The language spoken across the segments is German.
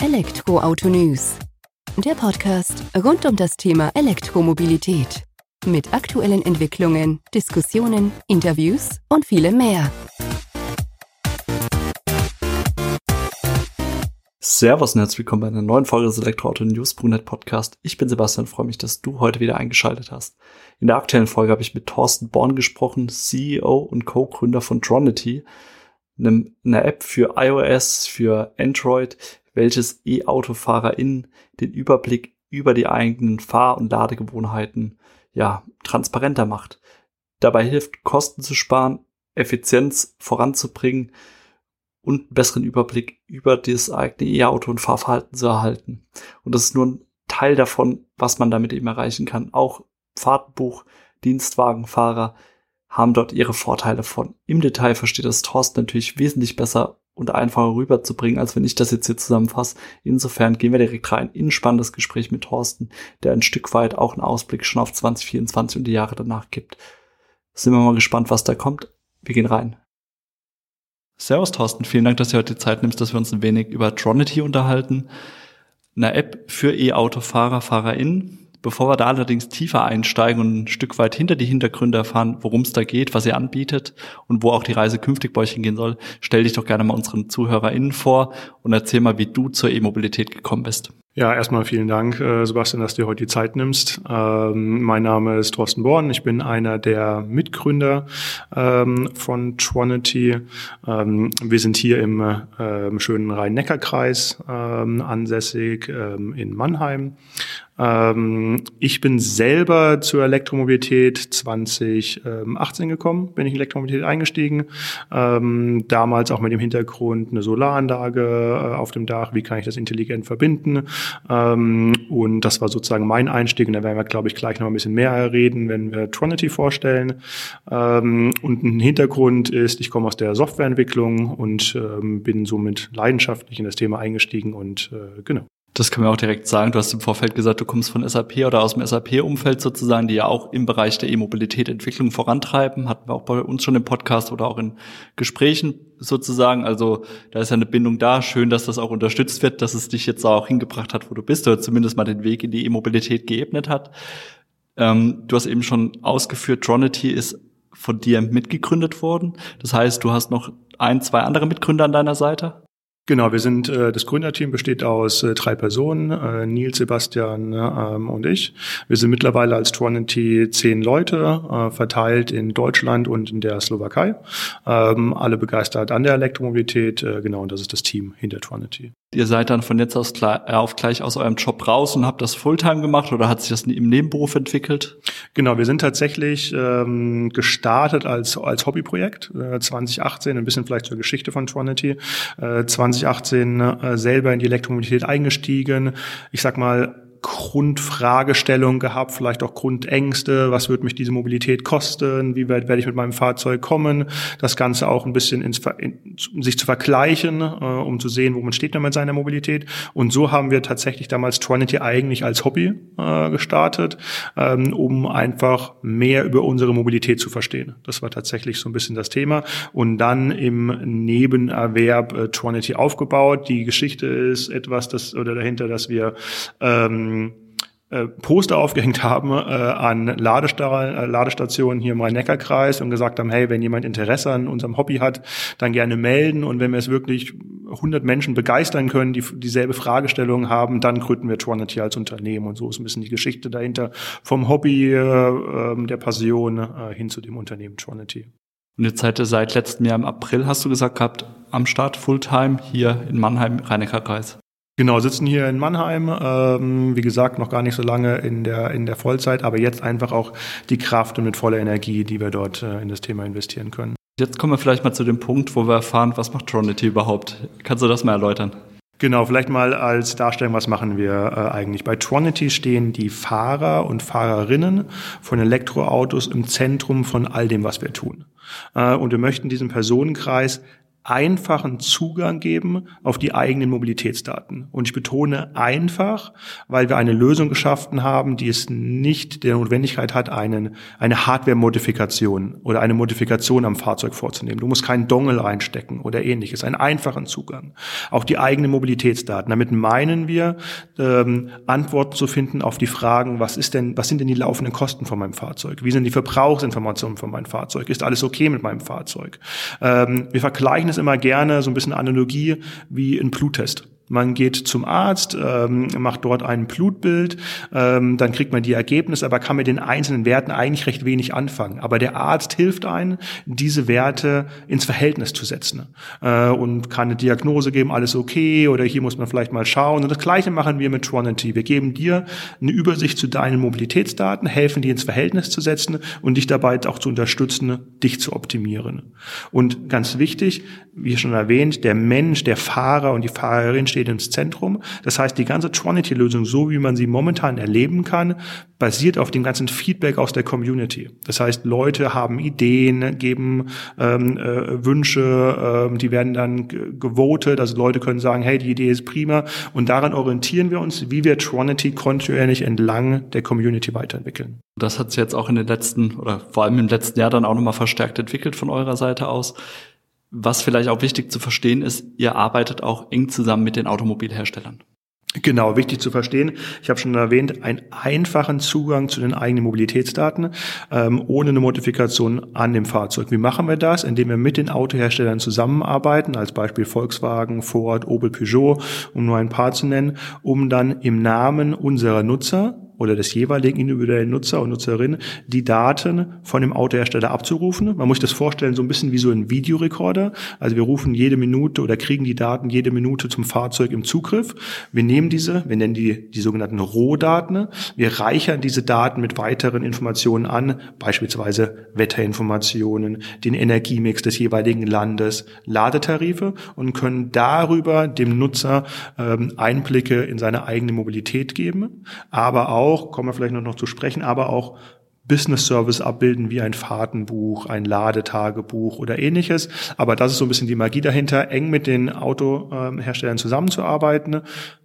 Elektroauto News. Der Podcast rund um das Thema Elektromobilität. Mit aktuellen Entwicklungen, Diskussionen, Interviews und vielem mehr. Servus und herzlich willkommen bei einer neuen Folge des Elektroauto News Brunet Podcast. Ich bin Sebastian freue mich, dass du heute wieder eingeschaltet hast. In der aktuellen Folge habe ich mit Thorsten Born gesprochen, CEO und Co-Gründer von Tronity, einer App für iOS, für Android, welches E-AutofahrerInnen den Überblick über die eigenen Fahr- und Ladegewohnheiten ja, transparenter macht. Dabei hilft, Kosten zu sparen, Effizienz voranzubringen und einen besseren Überblick über das eigene E-Auto und Fahrverhalten zu erhalten. Und das ist nur ein Teil davon, was man damit eben erreichen kann. Auch Fahrtenbuch, Dienstwagenfahrer haben dort ihre Vorteile von. Im Detail versteht das Thorsten natürlich wesentlich besser und einfacher rüberzubringen, als wenn ich das jetzt hier zusammenfasse. Insofern gehen wir direkt rein in ein spannendes Gespräch mit Thorsten, der ein Stück weit auch einen Ausblick schon auf 2024 und die Jahre danach gibt. Sind wir mal gespannt, was da kommt. Wir gehen rein. Servus Thorsten, vielen Dank, dass du heute die Zeit nimmst, dass wir uns ein wenig über Tronity unterhalten. Eine App für E-Autofahrer, FahrerInnen, Bevor wir da allerdings tiefer einsteigen und ein Stück weit hinter die Hintergründe erfahren, worum es da geht, was ihr anbietet und wo auch die Reise künftig bei euch hingehen soll, stell dich doch gerne mal unseren ZuhörerInnen vor und erzähl mal, wie du zur E-Mobilität gekommen bist. Ja, erstmal vielen Dank, äh, Sebastian, dass du heute die Zeit nimmst. Ähm, mein Name ist Thorsten Born. Ich bin einer der Mitgründer ähm, von Tronity. Ähm, wir sind hier im ähm, schönen Rhein-Neckar-Kreis ähm, ansässig in Mannheim. Ähm, ich bin selber zur Elektromobilität 2018 gekommen, bin ich in Elektromobilität eingestiegen. Ähm, damals auch mit dem Hintergrund eine Solaranlage äh, auf dem Dach, wie kann ich das intelligent verbinden. Ähm, und das war sozusagen mein Einstieg und da werden wir, glaube ich, gleich noch ein bisschen mehr reden, wenn wir Tronity vorstellen. Ähm, und ein Hintergrund ist, ich komme aus der Softwareentwicklung und ähm, bin somit leidenschaftlich in das Thema eingestiegen und äh, genau. Das können wir auch direkt sagen. Du hast im Vorfeld gesagt, du kommst von SAP oder aus dem SAP-Umfeld sozusagen, die ja auch im Bereich der E-Mobilität Entwicklung vorantreiben. Hatten wir auch bei uns schon im Podcast oder auch in Gesprächen sozusagen. Also da ist ja eine Bindung da. Schön, dass das auch unterstützt wird, dass es dich jetzt auch hingebracht hat, wo du bist oder zumindest mal den Weg in die E-Mobilität geebnet hat. Ähm, du hast eben schon ausgeführt, Tronity ist von dir mitgegründet worden. Das heißt, du hast noch ein, zwei andere Mitgründer an deiner Seite? Genau, wir sind äh, das Gründerteam besteht aus äh, drei Personen, äh, Nils, Sebastian ähm, und ich. Wir sind mittlerweile als Tronity zehn Leute, äh, verteilt in Deutschland und in der Slowakei. Ähm, alle begeistert an der Elektromobilität, äh, genau, und das ist das Team hinter Tronity. Ihr seid dann von jetzt aus äh, auf gleich aus eurem Job raus und habt das Fulltime gemacht oder hat sich das im Nebenberuf entwickelt? Genau, wir sind tatsächlich ähm, gestartet als, als Hobbyprojekt äh, 2018, ein bisschen vielleicht zur Geschichte von Tronity. Äh, 2018 äh, selber in die Elektromobilität eingestiegen. Ich sag mal, Grundfragestellung gehabt, vielleicht auch Grundängste, was wird mich diese Mobilität kosten, wie weit werde ich mit meinem Fahrzeug kommen, das Ganze auch ein bisschen ins, in, sich zu vergleichen, äh, um zu sehen, wo man steht mit seiner Mobilität. Und so haben wir tatsächlich damals Trinity eigentlich als Hobby äh, gestartet, ähm, um einfach mehr über unsere Mobilität zu verstehen. Das war tatsächlich so ein bisschen das Thema. Und dann im Nebenerwerb äh, Trinity aufgebaut. Die Geschichte ist etwas, das oder dahinter, dass wir ähm, ähm, äh, Poster aufgehängt haben äh, an Ladesta äh, Ladestationen hier im Rhein-Neckar-Kreis und gesagt haben, hey, wenn jemand Interesse an unserem Hobby hat, dann gerne melden und wenn wir es wirklich 100 Menschen begeistern können, die dieselbe Fragestellung haben, dann gründen wir Tronity als Unternehmen und so ist ein bisschen die Geschichte dahinter vom Hobby, äh, ähm, der Passion äh, hin zu dem Unternehmen Tronity. Und jetzt seid ihr seit letztem Jahr im April, hast du gesagt gehabt, am Start Fulltime hier in Mannheim, Rhein-Neckar-Kreis. Genau, sitzen hier in Mannheim, ähm, wie gesagt, noch gar nicht so lange in der, in der Vollzeit, aber jetzt einfach auch die Kraft und mit voller Energie, die wir dort äh, in das Thema investieren können. Jetzt kommen wir vielleicht mal zu dem Punkt, wo wir erfahren, was macht Tronity überhaupt? Kannst du das mal erläutern? Genau, vielleicht mal als Darstellung, was machen wir äh, eigentlich? Bei Tronity stehen die Fahrer und Fahrerinnen von Elektroautos im Zentrum von all dem, was wir tun. Äh, und wir möchten diesen Personenkreis einfachen Zugang geben auf die eigenen Mobilitätsdaten. Und ich betone einfach, weil wir eine Lösung geschaffen haben, die es nicht der Notwendigkeit hat, einen, eine Hardware-Modifikation oder eine Modifikation am Fahrzeug vorzunehmen. Du musst keinen Dongle reinstecken oder ähnliches. Einen einfachen Zugang auf die eigenen Mobilitätsdaten. Damit meinen wir, ähm, Antworten zu finden auf die Fragen, was ist denn, was sind denn die laufenden Kosten von meinem Fahrzeug? Wie sind die Verbrauchsinformationen von meinem Fahrzeug? Ist alles okay mit meinem Fahrzeug? Ähm, wir vergleichen es immer gerne, so ein bisschen Analogie wie ein Bluttest. Man geht zum Arzt, ähm, macht dort ein Blutbild, ähm, dann kriegt man die Ergebnisse, aber kann mit den einzelnen Werten eigentlich recht wenig anfangen. Aber der Arzt hilft einem, diese Werte ins Verhältnis zu setzen äh, und kann eine Diagnose geben, alles okay oder hier muss man vielleicht mal schauen. Und das Gleiche machen wir mit Tronity. Wir geben dir eine Übersicht zu deinen Mobilitätsdaten, helfen die ins Verhältnis zu setzen und dich dabei auch zu unterstützen, dich zu optimieren. Und ganz wichtig, wie schon erwähnt, der Mensch, der Fahrer und die Fahrerin steht ins Zentrum. Das heißt, die ganze Tronity-Lösung, so wie man sie momentan erleben kann, basiert auf dem ganzen Feedback aus der Community. Das heißt, Leute haben Ideen, geben ähm, äh, Wünsche, ähm, die werden dann gewotet. Also Leute können sagen, hey, die Idee ist prima. Und daran orientieren wir uns, wie wir Tronity kontinuierlich entlang der Community weiterentwickeln. Das hat sich jetzt auch in den letzten oder vor allem im letzten Jahr dann auch nochmal verstärkt entwickelt von eurer Seite aus. Was vielleicht auch wichtig zu verstehen ist, ihr arbeitet auch eng zusammen mit den Automobilherstellern. Genau, wichtig zu verstehen. Ich habe schon erwähnt, einen einfachen Zugang zu den eigenen Mobilitätsdaten ähm, ohne eine Modifikation an dem Fahrzeug. Wie machen wir das? Indem wir mit den Autoherstellern zusammenarbeiten, als Beispiel Volkswagen, Ford, Opel, Peugeot, um nur ein paar zu nennen, um dann im Namen unserer Nutzer oder des jeweiligen individuellen Nutzer und Nutzerin die Daten von dem Autohersteller abzurufen. Man muss sich das vorstellen, so ein bisschen wie so ein Videorekorder. Also wir rufen jede Minute oder kriegen die Daten jede Minute zum Fahrzeug im Zugriff. Wir nehmen diese, wir nennen die die sogenannten Rohdaten. Wir reichern diese Daten mit weiteren Informationen an, beispielsweise Wetterinformationen, den Energiemix des jeweiligen Landes, Ladetarife und können darüber dem Nutzer ähm, Einblicke in seine eigene Mobilität geben, aber auch auch, kommen wir vielleicht noch zu sprechen, aber auch Business Service abbilden wie ein Fahrtenbuch, ein Ladetagebuch oder ähnliches. Aber das ist so ein bisschen die Magie dahinter, eng mit den Autoherstellern zusammenzuarbeiten,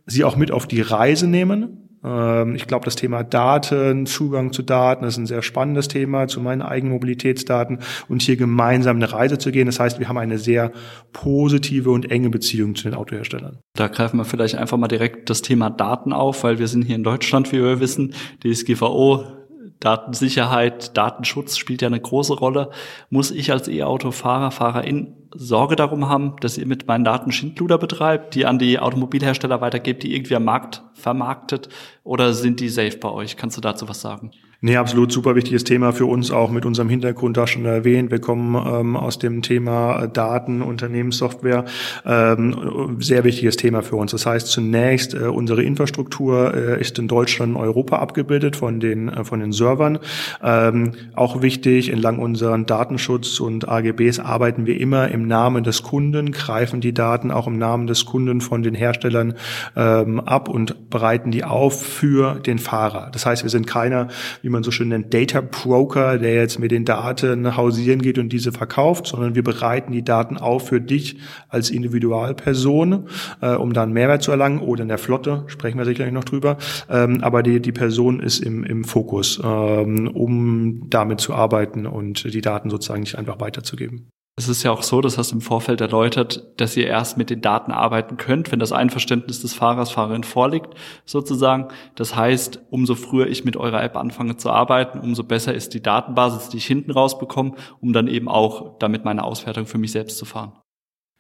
sie auch mit auf die Reise nehmen, ich glaube, das Thema Daten, Zugang zu Daten, ist ein sehr spannendes Thema, zu meinen eigenen Mobilitätsdaten und hier gemeinsam eine Reise zu gehen. Das heißt, wir haben eine sehr positive und enge Beziehung zu den Autoherstellern. Da greifen wir vielleicht einfach mal direkt das Thema Daten auf, weil wir sind hier in Deutschland, wie wir wissen, DSGVO Datensicherheit, Datenschutz spielt ja eine große Rolle. Muss ich als E-Auto-Fahrer, Fahrerin Sorge darum haben, dass ihr mit meinen Daten Schindluder betreibt, die an die Automobilhersteller weitergebt, die irgendwie am Markt vermarktet? Oder sind die safe bei euch? Kannst du dazu was sagen? Nee, absolut super wichtiges Thema für uns, auch mit unserem Hintergrund da schon erwähnt. Wir kommen ähm, aus dem Thema Daten, Unternehmenssoftware. Ähm, sehr wichtiges Thema für uns. Das heißt zunächst, äh, unsere Infrastruktur äh, ist in Deutschland und Europa abgebildet von den, äh, von den Servern. Ähm, auch wichtig, entlang unseren Datenschutz und AGBs arbeiten wir immer im Namen des Kunden, greifen die Daten auch im Namen des Kunden von den Herstellern ähm, ab und bereiten die auf für den Fahrer. Das heißt, wir sind keiner, wie man so schön nennt, Data Broker, der jetzt mit den Daten hausieren geht und diese verkauft, sondern wir bereiten die Daten auf für dich als Individualperson, äh, um dann Mehrwert zu erlangen oder in der Flotte, sprechen wir sicherlich noch drüber. Ähm, aber die, die Person ist im, im Fokus, ähm, um damit zu arbeiten und die Daten sozusagen nicht einfach weiterzugeben. Es ist ja auch so, das hast du im Vorfeld erläutert, dass ihr erst mit den Daten arbeiten könnt, wenn das Einverständnis des Fahrers, Fahrerin vorliegt, sozusagen. Das heißt, umso früher ich mit eurer App anfange zu arbeiten, umso besser ist die Datenbasis, die ich hinten rausbekomme, um dann eben auch damit meine Auswertung für mich selbst zu fahren.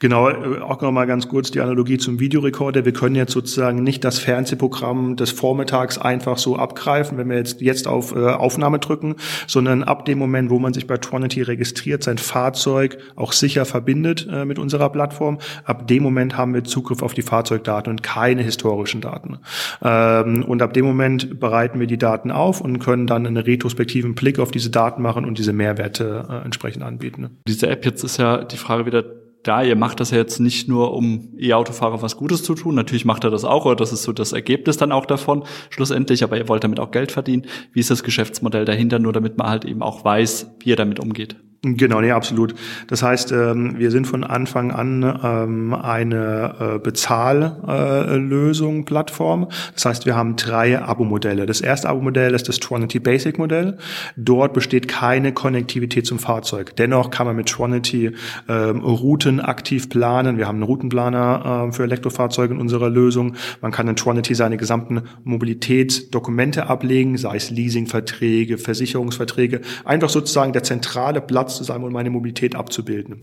Genau, äh, auch noch mal ganz kurz die Analogie zum Videorekorder. Wir können jetzt sozusagen nicht das Fernsehprogramm des Vormittags einfach so abgreifen, wenn wir jetzt, jetzt auf äh, Aufnahme drücken, sondern ab dem Moment, wo man sich bei Tronity registriert, sein Fahrzeug auch sicher verbindet äh, mit unserer Plattform, ab dem Moment haben wir Zugriff auf die Fahrzeugdaten und keine historischen Daten. Ähm, und ab dem Moment bereiten wir die Daten auf und können dann einen retrospektiven Blick auf diese Daten machen und diese Mehrwerte äh, entsprechend anbieten. Diese App jetzt ist ja die Frage wieder, da, ihr macht das ja jetzt nicht nur, um E-Autofahrer was Gutes zu tun. Natürlich macht er das auch, oder das ist so das Ergebnis dann auch davon, schlussendlich, aber ihr wollt damit auch Geld verdienen. Wie ist das Geschäftsmodell dahinter, nur damit man halt eben auch weiß, wie ihr damit umgeht? Genau, nee, absolut. Das heißt, ähm, wir sind von Anfang an ähm, eine äh, Bezahllösung, äh, Plattform. Das heißt, wir haben drei Abo-Modelle. Das erste Abo-Modell ist das Tronity Basic Modell. Dort besteht keine Konnektivität zum Fahrzeug. Dennoch kann man mit Tronity ähm, Routen aktiv planen. Wir haben einen Routenplaner für Elektrofahrzeuge in unserer Lösung. Man kann in Tronity seine gesamten Mobilitätsdokumente ablegen, sei es Leasingverträge, Versicherungsverträge. Einfach sozusagen der zentrale Platz zu sein und meine Mobilität abzubilden.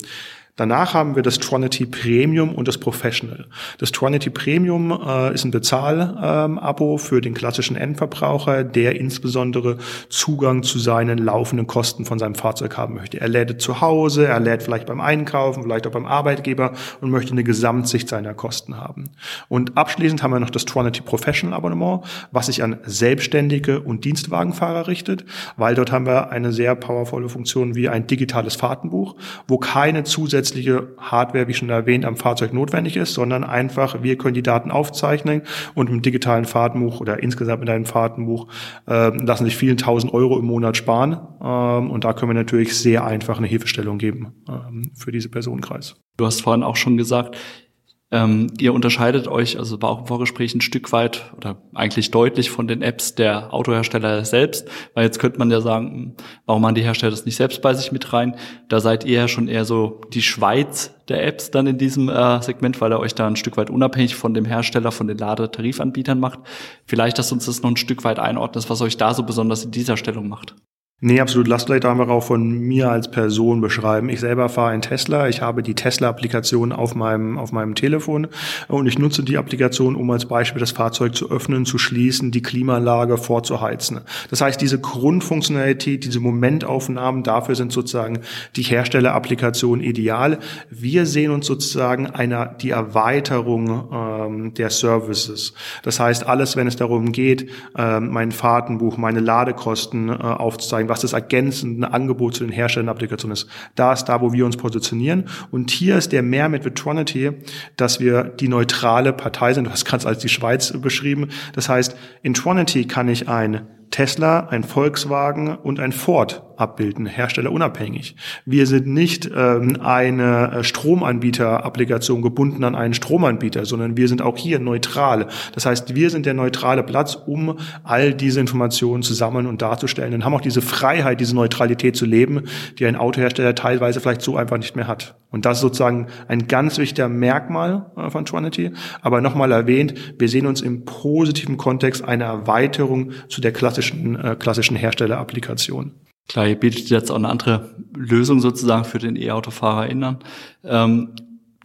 Danach haben wir das Tronity Premium und das Professional. Das Tronity Premium äh, ist ein Bezahl-Abo ähm, für den klassischen Endverbraucher, der insbesondere Zugang zu seinen laufenden Kosten von seinem Fahrzeug haben möchte. Er lädt zu Hause, er lädt vielleicht beim Einkaufen, vielleicht auch beim Arbeitgeber und möchte eine Gesamtsicht seiner Kosten haben. Und abschließend haben wir noch das Tronity Professional Abonnement, was sich an Selbstständige und Dienstwagenfahrer richtet, weil dort haben wir eine sehr powervolle Funktion wie ein digitales Fahrtenbuch, wo keine zusätzlichen zusätzliche Hardware, wie schon erwähnt, am Fahrzeug notwendig ist, sondern einfach, wir können die Daten aufzeichnen und im digitalen Fahrtenbuch oder insgesamt mit einem Fahrtenbuch äh, lassen sich vielen tausend Euro im Monat sparen. Ähm, und da können wir natürlich sehr einfach eine Hilfestellung geben ähm, für diese Personenkreis. Du hast vorhin auch schon gesagt, ähm, ihr unterscheidet euch, also war auch im Vorgespräch ein Stück weit oder eigentlich deutlich von den Apps der Autohersteller selbst, weil jetzt könnte man ja sagen, hm, warum machen die Hersteller das nicht selbst bei sich mit rein? Da seid ihr ja schon eher so die Schweiz der Apps dann in diesem äh, Segment, weil er euch da ein Stück weit unabhängig von dem Hersteller, von den Ladetarifanbietern macht. Vielleicht, dass uns das noch ein Stück weit einordnet, was euch da so besonders in dieser Stellung macht. Nee, absolut. Lass vielleicht einfach auch von mir als Person beschreiben. Ich selber fahre einen Tesla. Ich habe die Tesla-Applikation auf meinem, auf meinem Telefon und ich nutze die Applikation, um als Beispiel das Fahrzeug zu öffnen, zu schließen, die Klimaanlage vorzuheizen. Das heißt, diese Grundfunktionalität, diese Momentaufnahmen, dafür sind sozusagen die Herstellerapplikationen ideal. Wir sehen uns sozusagen einer, die Erweiterung ähm, der Services. Das heißt, alles, wenn es darum geht, ähm, mein Fahrtenbuch, meine Ladekosten äh, aufzuzeigen, was das ergänzende Angebot zu den Herstellerapplikationen ist. Da ist da, wo wir uns positionieren. Und hier ist der Mehrwert mit Tronity, dass wir die neutrale Partei sind. Du hast gerade als die Schweiz beschrieben. Das heißt, in Tronity kann ich ein Tesla, ein Volkswagen und ein Ford abbilden, herstellerunabhängig. Wir sind nicht ähm, eine äh, Stromanbieter-Applikation gebunden an einen Stromanbieter, sondern wir sind auch hier neutral. Das heißt, wir sind der neutrale Platz, um all diese Informationen zu sammeln und darzustellen und haben auch diese Freiheit, diese Neutralität zu leben, die ein Autohersteller teilweise vielleicht so einfach nicht mehr hat. Und das ist sozusagen ein ganz wichtiger Merkmal äh, von Trinity. Aber nochmal erwähnt, wir sehen uns im positiven Kontext eine Erweiterung zu der klassischen, äh, klassischen Herstellerapplikation. Klar, ihr bietet jetzt auch eine andere Lösung sozusagen für den E-Autofahrer ähm,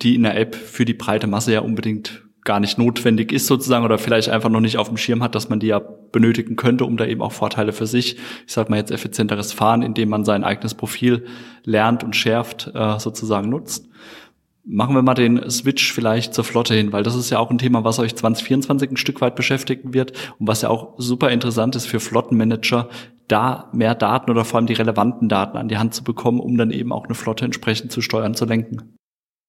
die in der App für die breite Masse ja unbedingt gar nicht notwendig ist sozusagen oder vielleicht einfach noch nicht auf dem Schirm hat, dass man die ja benötigen könnte, um da eben auch Vorteile für sich, ich sag mal jetzt effizienteres Fahren, indem man sein eigenes Profil lernt und schärft, äh, sozusagen nutzt. Machen wir mal den Switch vielleicht zur Flotte hin, weil das ist ja auch ein Thema, was euch 2024 ein Stück weit beschäftigen wird und was ja auch super interessant ist für Flottenmanager, da mehr Daten oder vor allem die relevanten Daten an die Hand zu bekommen, um dann eben auch eine Flotte entsprechend zu steuern, zu lenken.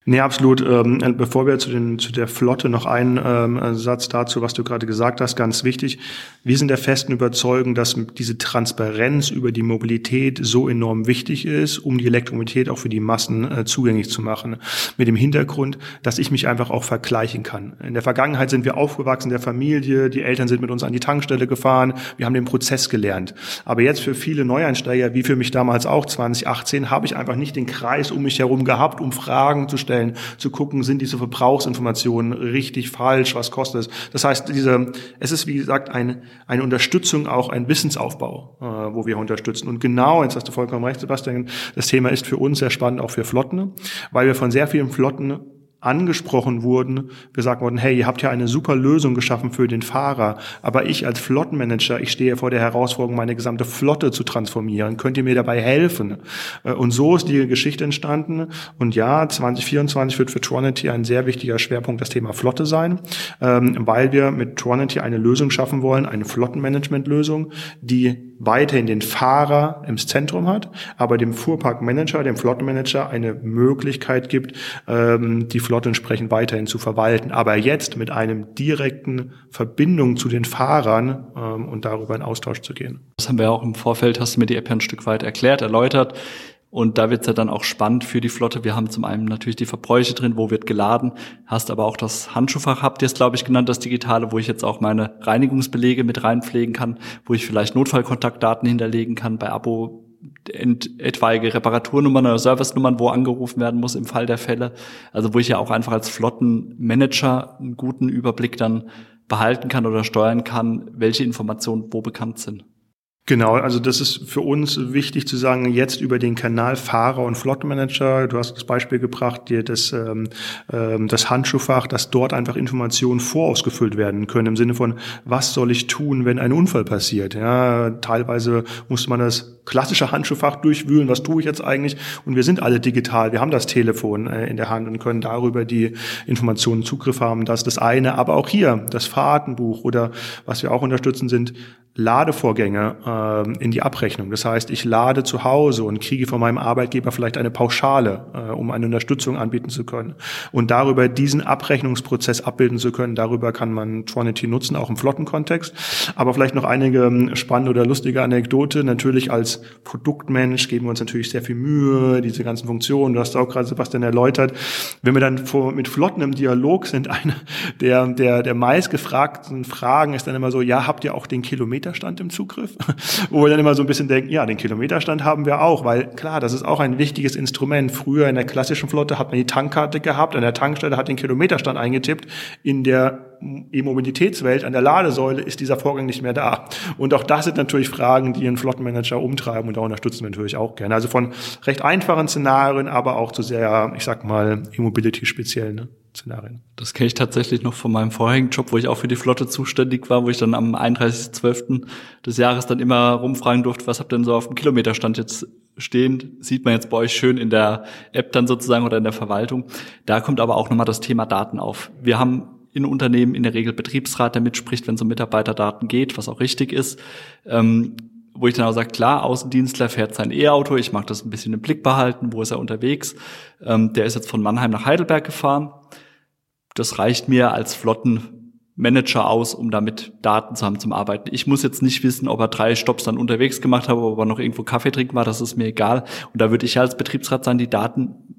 Nee, absolut. Ähm, bevor wir zu, den, zu der Flotte noch einen ähm, Satz dazu, was du gerade gesagt hast, ganz wichtig. Wir sind der festen Überzeugung, dass diese Transparenz über die Mobilität so enorm wichtig ist, um die Elektromobilität auch für die Massen äh, zugänglich zu machen. Mit dem Hintergrund, dass ich mich einfach auch vergleichen kann. In der Vergangenheit sind wir aufgewachsen der Familie, die Eltern sind mit uns an die Tankstelle gefahren, wir haben den Prozess gelernt. Aber jetzt für viele Neueinsteiger, wie für mich damals auch 2018, habe ich einfach nicht den Kreis um mich herum gehabt, um Fragen zu stellen stellen, zu gucken, sind diese Verbrauchsinformationen richtig, falsch, was kostet es. Das heißt, diese, es ist wie gesagt eine, eine Unterstützung, auch ein Wissensaufbau, äh, wo wir unterstützen. Und genau, jetzt hast du vollkommen recht, Sebastian, das Thema ist für uns sehr spannend, auch für Flotten, weil wir von sehr vielen Flotten angesprochen wurden, gesagt wurden, hey, ihr habt ja eine super Lösung geschaffen für den Fahrer, aber ich als Flottenmanager, ich stehe vor der Herausforderung, meine gesamte Flotte zu transformieren. Könnt ihr mir dabei helfen? Äh, und so ist die Geschichte entstanden. Und ja, 2024 wird für Tronity ein sehr wichtiger Schwerpunkt das Thema Flotte sein, ähm, weil wir mit Tronity eine Lösung schaffen wollen, eine Flottenmanagement-Lösung, die weiterhin den Fahrer im Zentrum hat, aber dem Fuhrparkmanager, dem Flottenmanager eine Möglichkeit gibt, ähm, die Flotte entsprechend weiterhin zu verwalten. Aber jetzt mit einem direkten Verbindung zu den Fahrern ähm, und darüber in Austausch zu gehen. Das haben wir auch im Vorfeld, hast du mir die App ja ein Stück weit erklärt, erläutert. Und da wird's ja dann auch spannend für die Flotte. Wir haben zum einen natürlich die Verbräuche drin, wo wird geladen, hast aber auch das Handschuhfach, habt ihr es, glaube ich, genannt, das Digitale, wo ich jetzt auch meine Reinigungsbelege mit reinpflegen kann, wo ich vielleicht Notfallkontaktdaten hinterlegen kann bei Abo etwaige Reparaturnummern oder Servicenummern, wo angerufen werden muss im Fall der Fälle. Also wo ich ja auch einfach als Flottenmanager einen guten Überblick dann behalten kann oder steuern kann, welche Informationen wo bekannt sind. Genau, also das ist für uns wichtig zu sagen, jetzt über den Kanal Fahrer und Flottenmanager, du hast das Beispiel gebracht, dir das, ähm, ähm, das Handschuhfach, dass dort einfach Informationen vorausgefüllt werden können, im Sinne von, was soll ich tun, wenn ein Unfall passiert? Ja, teilweise muss man das klassische Handschuhfach durchwühlen, was tue ich jetzt eigentlich? Und wir sind alle digital, wir haben das Telefon äh, in der Hand und können darüber die Informationen Zugriff haben. Das ist das eine, aber auch hier das Fahrtenbuch oder was wir auch unterstützen sind Ladevorgänge in die Abrechnung. Das heißt, ich lade zu Hause und kriege von meinem Arbeitgeber vielleicht eine Pauschale, äh, um eine Unterstützung anbieten zu können. Und darüber diesen Abrechnungsprozess abbilden zu können, darüber kann man Tronity nutzen, auch im Flottenkontext. Aber vielleicht noch einige ähm, spannende oder lustige Anekdote. Natürlich als Produktmensch geben wir uns natürlich sehr viel Mühe, diese ganzen Funktionen. Du hast auch gerade Sebastian erläutert. Wenn wir dann vor, mit Flotten im Dialog sind, eine der, der, der meistgefragten Fragen ist dann immer so, ja, habt ihr auch den Kilometer Kilometerstand im Zugriff, wo wir dann immer so ein bisschen denken, ja, den Kilometerstand haben wir auch, weil klar, das ist auch ein wichtiges Instrument. Früher in der klassischen Flotte hat man die Tankkarte gehabt, an der Tankstelle hat den Kilometerstand eingetippt. In der E-Mobilitätswelt, an der Ladesäule ist dieser Vorgang nicht mehr da. Und auch das sind natürlich Fragen, die einen Flottenmanager umtreiben und da unterstützen wir natürlich auch gerne. Also von recht einfachen Szenarien, aber auch zu sehr, ich sag mal, E-Mobility-speziellen. Ne? Szenarien. Das kenne ich tatsächlich noch von meinem vorherigen Job, wo ich auch für die Flotte zuständig war, wo ich dann am 31.12. des Jahres dann immer rumfragen durfte, was habt ihr denn so auf dem Kilometerstand jetzt stehen? Sieht man jetzt bei euch schön in der App dann sozusagen oder in der Verwaltung. Da kommt aber auch nochmal das Thema Daten auf. Wir haben in Unternehmen in der Regel Betriebsrat, der mitspricht, wenn es um Mitarbeiterdaten geht, was auch richtig ist. Ähm, wo ich dann auch sage, klar, Außendienstler fährt sein E-Auto, ich mag das ein bisschen im Blick behalten, wo ist er unterwegs. Ähm, der ist jetzt von Mannheim nach Heidelberg gefahren das reicht mir als Flottenmanager aus, um damit Daten zu haben zum Arbeiten. Ich muss jetzt nicht wissen, ob er drei Stops dann unterwegs gemacht hat, ob er noch irgendwo Kaffee trinken war, das ist mir egal. Und da würde ich ja als Betriebsrat sagen, die Daten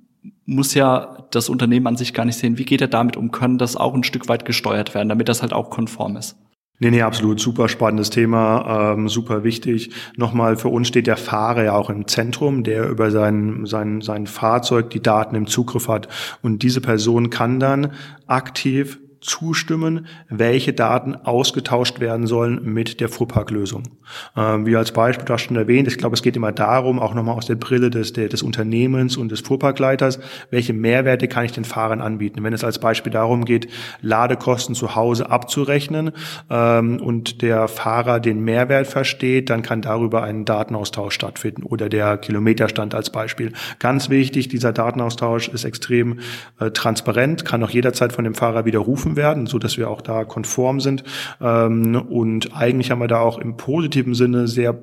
muss ja das Unternehmen an sich gar nicht sehen. Wie geht er damit um? Können das auch ein Stück weit gesteuert werden, damit das halt auch konform ist? Nee, nee, absolut super spannendes Thema, ähm, super wichtig. Nochmal, für uns steht der Fahrer ja auch im Zentrum, der über sein, sein, sein Fahrzeug die Daten im Zugriff hat. Und diese Person kann dann aktiv zustimmen, welche Daten ausgetauscht werden sollen mit der Fuhrparklösung. Ähm, wie als Beispiel, hast schon erwähnt, ich glaube, es geht immer darum, auch nochmal aus der Brille des, des Unternehmens und des Fuhrparkleiters, welche Mehrwerte kann ich den Fahrern anbieten. Wenn es als Beispiel darum geht, Ladekosten zu Hause abzurechnen ähm, und der Fahrer den Mehrwert versteht, dann kann darüber ein Datenaustausch stattfinden oder der Kilometerstand als Beispiel. Ganz wichtig, dieser Datenaustausch ist extrem äh, transparent, kann auch jederzeit von dem Fahrer widerrufen werden, so dass wir auch da konform sind. Ähm, und eigentlich haben wir da auch im positiven Sinne sehr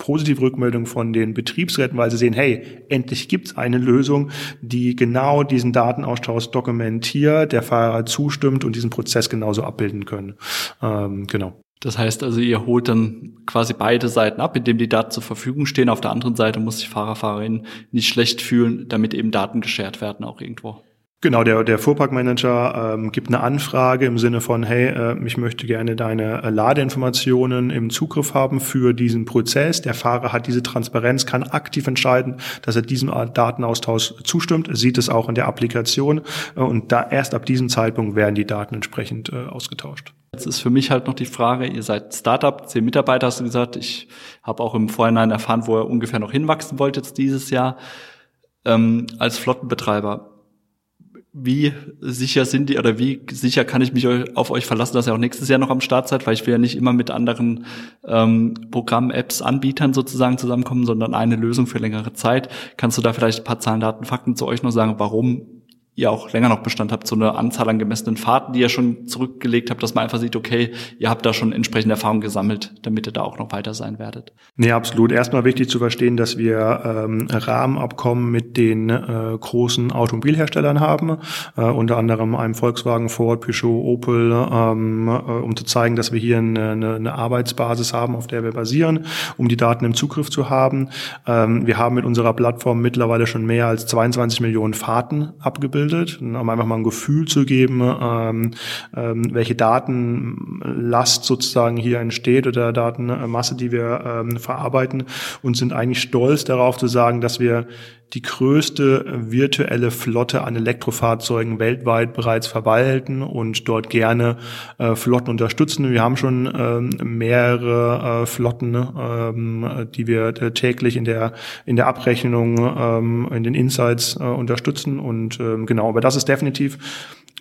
positive Rückmeldung von den Betriebsräten, weil sie sehen, hey, endlich gibt's eine Lösung, die genau diesen Datenaustausch dokumentiert, der Fahrer zustimmt und diesen Prozess genauso abbilden können. Ähm, genau. Das heißt also, ihr holt dann quasi beide Seiten ab, indem die Daten zur Verfügung stehen. Auf der anderen Seite muss sich Fahrer, Fahrerin nicht schlecht fühlen, damit eben Daten geshared werden auch irgendwo. Genau, der, der Fuhrparkmanager ähm, gibt eine Anfrage im Sinne von, hey, äh, ich möchte gerne deine äh, Ladeinformationen im Zugriff haben für diesen Prozess. Der Fahrer hat diese Transparenz, kann aktiv entscheiden, dass er diesem Datenaustausch zustimmt, sieht es auch in der Applikation äh, und da erst ab diesem Zeitpunkt werden die Daten entsprechend äh, ausgetauscht. Jetzt ist für mich halt noch die Frage, ihr seid Startup, zehn Mitarbeiter hast du gesagt, ich habe auch im Vorhinein erfahren, wo ihr ungefähr noch hinwachsen wollt jetzt dieses Jahr. Ähm, als Flottenbetreiber, wie sicher sind die oder wie sicher kann ich mich auf euch verlassen, dass ihr auch nächstes Jahr noch am Start seid, weil ich will ja nicht immer mit anderen ähm, Programmen, Apps, Anbietern sozusagen zusammenkommen, sondern eine Lösung für längere Zeit. Kannst du da vielleicht ein paar Zahlen, Daten, Fakten zu euch noch sagen, warum ihr auch länger noch Bestand habt, so eine Anzahl an gemessenen Fahrten, die ihr schon zurückgelegt habt, dass man einfach sieht, okay, ihr habt da schon entsprechende Erfahrungen gesammelt, damit ihr da auch noch weiter sein werdet. Nee, absolut. Erstmal wichtig zu verstehen, dass wir ähm, Rahmenabkommen mit den äh, großen Automobilherstellern haben, äh, unter anderem einem Volkswagen, Ford, Peugeot, Opel, ähm, äh, um zu zeigen, dass wir hier eine, eine, eine Arbeitsbasis haben, auf der wir basieren, um die Daten im Zugriff zu haben. Ähm, wir haben mit unserer Plattform mittlerweile schon mehr als 22 Millionen Fahrten abgebildet abgebildet, um einfach mal ein Gefühl zu geben, ähm, ähm, welche Datenlast sozusagen hier entsteht oder Datenmasse, die wir ähm, verarbeiten und sind eigentlich stolz darauf zu sagen, dass wir die größte virtuelle Flotte an Elektrofahrzeugen weltweit bereits verwalten und dort gerne äh, Flotten unterstützen. Wir haben schon ähm, mehrere äh, Flotten, ähm, die wir täglich in der in der Abrechnung, ähm, in den Insights äh, unterstützen und ähm, genau, aber das ist definitiv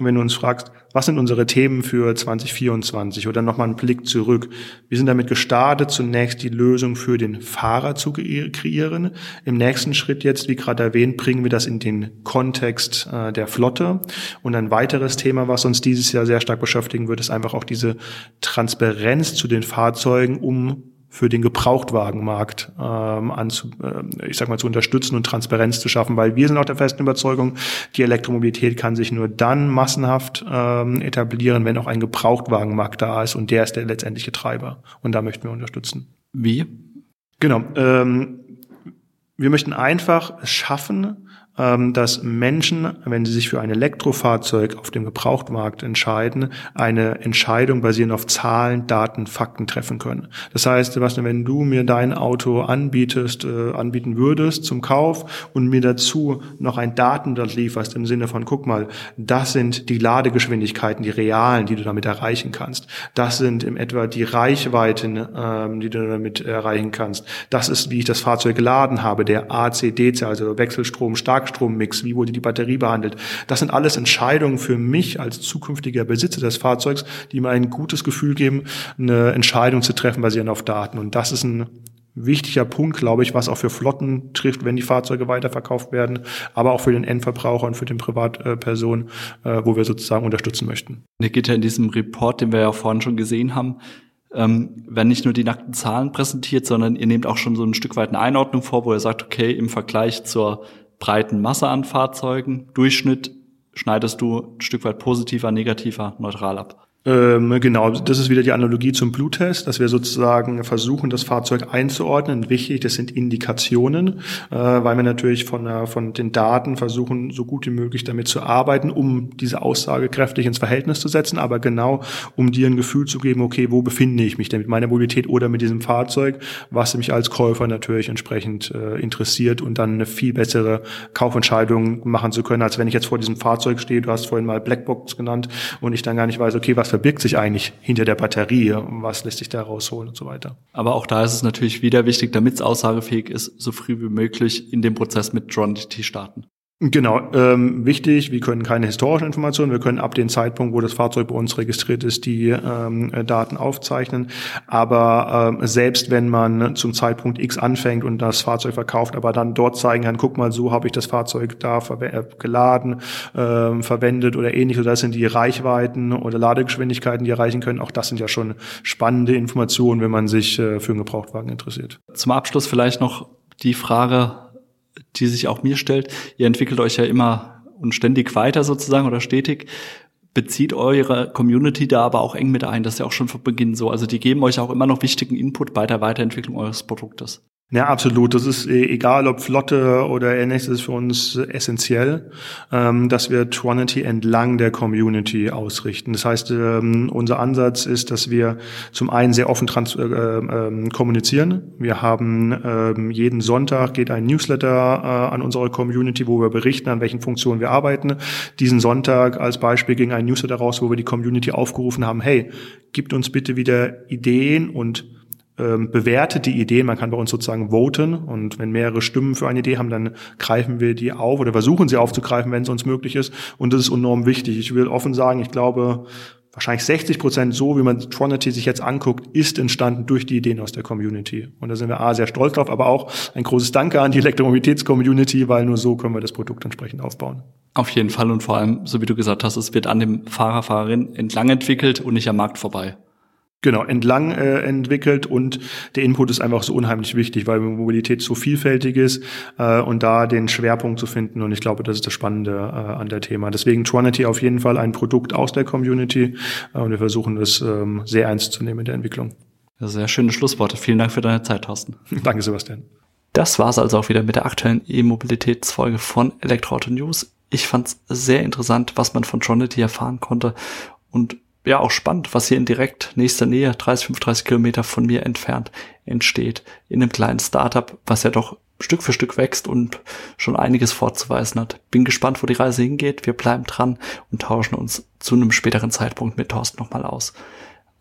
wenn du uns fragst, was sind unsere Themen für 2024 oder nochmal einen Blick zurück. Wir sind damit gestartet, zunächst die Lösung für den Fahrer zu kreieren. Im nächsten Schritt jetzt, wie gerade erwähnt, bringen wir das in den Kontext äh, der Flotte. Und ein weiteres Thema, was uns dieses Jahr sehr stark beschäftigen wird, ist einfach auch diese Transparenz zu den Fahrzeugen, um für den Gebrauchtwagenmarkt ähm, anzu, äh, ich sag mal zu unterstützen und Transparenz zu schaffen, weil wir sind auch der festen Überzeugung, die Elektromobilität kann sich nur dann massenhaft ähm, etablieren, wenn auch ein Gebrauchtwagenmarkt da ist und der ist der letztendliche Treiber und da möchten wir unterstützen. Wie? Genau. Ähm, wir möchten einfach schaffen, dass Menschen, wenn sie sich für ein Elektrofahrzeug auf dem Gebrauchtmarkt entscheiden, eine Entscheidung basierend auf Zahlen, Daten, Fakten treffen können. Das heißt, Sebastian, wenn du mir dein Auto anbietest, äh, anbieten würdest zum Kauf und mir dazu noch ein Datenblatt lieferst im Sinne von, guck mal, das sind die Ladegeschwindigkeiten, die realen, die du damit erreichen kannst. Das sind im etwa die Reichweiten, ähm, die du damit erreichen kannst. Das ist, wie ich das Fahrzeug geladen habe, der AC-DC, also Wechselstrom, Stark Starkstrommix, wie wurde die Batterie behandelt. Das sind alles Entscheidungen für mich als zukünftiger Besitzer des Fahrzeugs, die mir ein gutes Gefühl geben, eine Entscheidung zu treffen basierend auf Daten. Und das ist ein wichtiger Punkt, glaube ich, was auch für Flotten trifft, wenn die Fahrzeuge weiterverkauft werden, aber auch für den Endverbraucher und für den Privatperson, äh, wo wir sozusagen unterstützen möchten. Der geht ja in diesem Report, den wir ja vorhin schon gesehen haben, ähm, werden nicht nur die nackten Zahlen präsentiert, sondern ihr nehmt auch schon so ein Stück weit eine Einordnung vor, wo ihr sagt, okay, im Vergleich zur breiten Masse an Fahrzeugen, Durchschnitt schneidest du ein Stück weit positiver, negativer, neutral ab. Ähm, genau, das ist wieder die Analogie zum Bluttest, dass wir sozusagen versuchen, das Fahrzeug einzuordnen. Wichtig, das sind Indikationen, äh, weil wir natürlich von, äh, von den Daten versuchen, so gut wie möglich damit zu arbeiten, um diese Aussage kräftig ins Verhältnis zu setzen, aber genau, um dir ein Gefühl zu geben, okay, wo befinde ich mich denn mit meiner Mobilität oder mit diesem Fahrzeug, was mich als Käufer natürlich entsprechend äh, interessiert und dann eine viel bessere Kaufentscheidung machen zu können, als wenn ich jetzt vor diesem Fahrzeug stehe, du hast vorhin mal Blackbox genannt und ich dann gar nicht weiß, okay, was verbirgt sich eigentlich hinter der Batterie, was lässt sich da rausholen und so weiter. Aber auch da ist es natürlich wieder wichtig, damit es aussagefähig ist, so früh wie möglich in dem Prozess mit DronDT starten. Genau, ähm, wichtig, wir können keine historischen Informationen, wir können ab dem Zeitpunkt, wo das Fahrzeug bei uns registriert ist, die ähm, Daten aufzeichnen. Aber ähm, selbst wenn man zum Zeitpunkt X anfängt und das Fahrzeug verkauft, aber dann dort zeigen kann, guck mal, so habe ich das Fahrzeug da äh, geladen, ähm, verwendet oder ähnlich, oder das sind die Reichweiten oder Ladegeschwindigkeiten, die erreichen können, auch das sind ja schon spannende Informationen, wenn man sich äh, für einen Gebrauchtwagen interessiert. Zum Abschluss vielleicht noch die Frage, die sich auch mir stellt. Ihr entwickelt euch ja immer und ständig weiter sozusagen oder stetig. Bezieht eure Community da aber auch eng mit ein. Das ist ja auch schon von Beginn so. Also die geben euch auch immer noch wichtigen Input bei der Weiterentwicklung eures Produktes. Ja, absolut. Das ist äh, egal, ob Flotte oder ähnliches, ist für uns essentiell, ähm, dass wir Tronity entlang der Community ausrichten. Das heißt, ähm, unser Ansatz ist, dass wir zum einen sehr offen äh, äh, kommunizieren. Wir haben ähm, jeden Sonntag geht ein Newsletter äh, an unsere Community, wo wir berichten, an welchen Funktionen wir arbeiten. Diesen Sonntag als Beispiel ging ein Newsletter raus, wo wir die Community aufgerufen haben, hey, gibt uns bitte wieder Ideen und ähm, bewertet die Ideen. Man kann bei uns sozusagen voten und wenn mehrere Stimmen für eine Idee haben, dann greifen wir die auf oder versuchen sie aufzugreifen, wenn es uns möglich ist. Und das ist enorm wichtig. Ich will offen sagen, ich glaube, wahrscheinlich 60 Prozent so, wie man Tronity sich jetzt anguckt, ist entstanden durch die Ideen aus der Community. Und da sind wir A, sehr stolz drauf, aber auch ein großes Danke an die Elektromobilitäts-Community, weil nur so können wir das Produkt entsprechend aufbauen. Auf jeden Fall und vor allem, so wie du gesagt hast, es wird an dem Fahrer, Fahrerin entlang entwickelt und nicht am Markt vorbei. Genau, entlang äh, entwickelt und der Input ist einfach so unheimlich wichtig, weil Mobilität so vielfältig ist äh, und da den Schwerpunkt zu finden und ich glaube, das ist das Spannende äh, an der Thema. Deswegen Tronity auf jeden Fall ein Produkt aus der Community äh, und wir versuchen das ähm, sehr ernst zu nehmen in der Entwicklung. Sehr schöne Schlussworte. Vielen Dank für deine Zeit, Thorsten. Danke, Sebastian. Das war's also auch wieder mit der aktuellen E-Mobilitätsfolge von Elektroauto News. Ich fand's sehr interessant, was man von Tronity erfahren konnte und ja auch spannend, was hier in direkt nächster Nähe, 30, 35 Kilometer von mir entfernt, entsteht. In einem kleinen Startup, was ja doch Stück für Stück wächst und schon einiges vorzuweisen hat. Bin gespannt, wo die Reise hingeht. Wir bleiben dran und tauschen uns zu einem späteren Zeitpunkt mit Thorsten nochmal aus.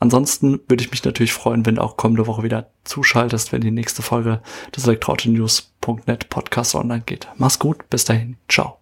Ansonsten würde ich mich natürlich freuen, wenn du auch kommende Woche wieder zuschaltest, wenn die nächste Folge des Elektroauto-News.net Podcast online geht. Mach's gut, bis dahin, ciao.